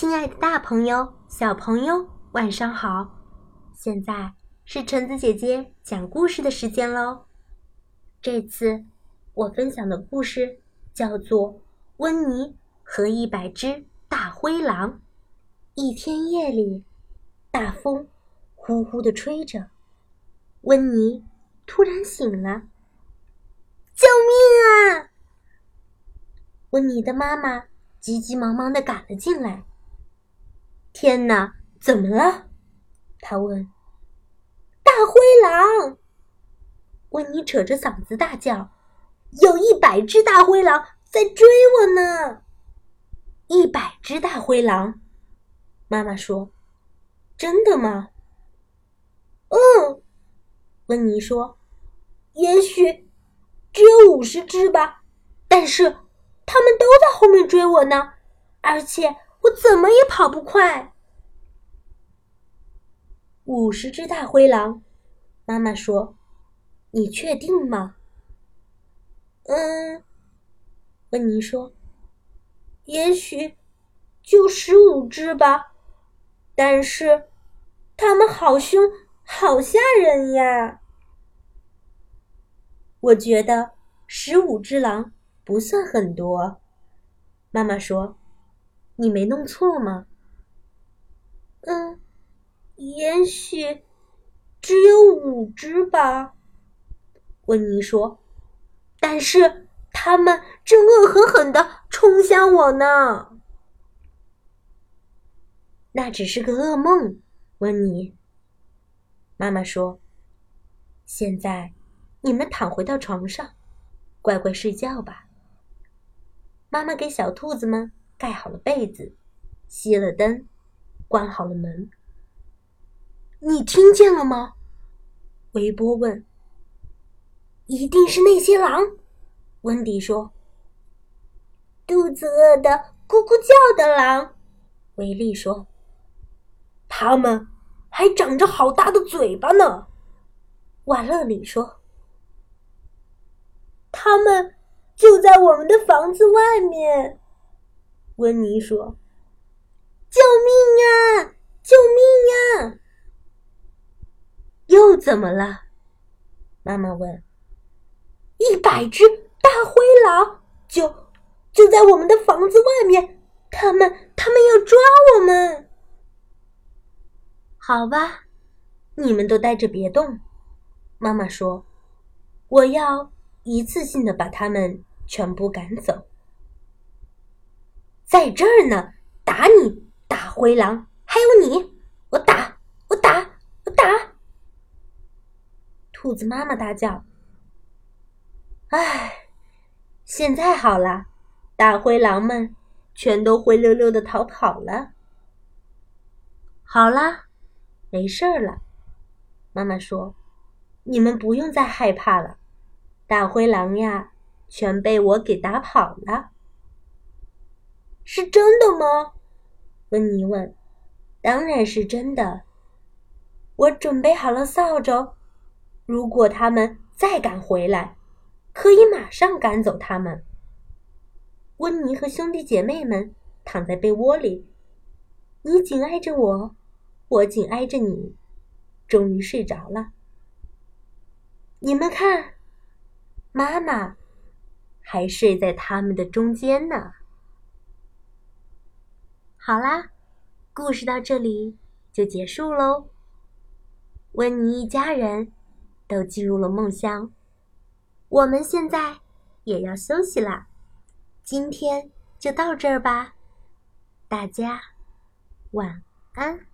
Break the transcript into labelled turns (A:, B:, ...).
A: 亲爱的，大朋友、小朋友，晚上好！现在是橙子姐姐讲故事的时间喽。这次我分享的故事叫做《温妮和一百只大灰狼》。一天夜里，大风呼呼的吹着，温妮突然醒了，救命啊！温妮的妈妈急急忙忙的赶了进来。天哪，怎么了？他问。大灰狼！温妮扯着嗓子大叫：“有一百只大灰狼在追我呢！”一百只大灰狼，妈妈说：“真的吗？”嗯，温妮说：“也许只有五十只吧，但是他们都在后面追我呢，而且……”我怎么也跑不快。五十只大灰狼，妈妈说：“你确定吗？”嗯，温妮说：“也许就十五只吧，但是它们好凶，好吓人呀。”我觉得十五只狼不算很多，妈妈说。你没弄错吗？嗯，也许只有五只吧。温妮说：“但是他们正恶狠狠的冲向我呢。”那只是个噩梦，温妮。妈妈说：“现在你们躺回到床上，乖乖睡觉吧。”妈妈给小兔子们。盖好了被子，熄了灯，关好了门。你听见了吗？维波问。一定是那些狼，温迪说。肚子饿的咕咕叫的狼，维利说。他们还长着好大的嘴巴呢，瓦勒里说。他们就在我们的房子外面。温妮说：“救命呀！救命呀！”又怎么了？妈妈问。“一百只大灰狼就就在我们的房子外面，他们他们要抓我们。”好吧，你们都待着别动。妈妈说：“我要一次性的把他们全部赶走。”在这儿呢！打你，大灰狼！还有你，我打，我打，我打！兔子妈妈大叫：“唉，现在好了，大灰狼们全都灰溜溜的逃跑了。好啦，没事儿了。”妈妈说：“你们不用再害怕了，大灰狼呀，全被我给打跑了。”是真的吗？温妮问。“当然是真的。我准备好了扫帚，如果他们再敢回来，可以马上赶走他们。”温妮和兄弟姐妹们躺在被窝里，你紧挨着我，我紧挨着你，终于睡着了。你们看，妈妈还睡在他们的中间呢。好啦，故事到这里就结束喽。温妮一家人都进入了梦乡，我们现在也要休息啦。今天就到这儿吧，大家晚安。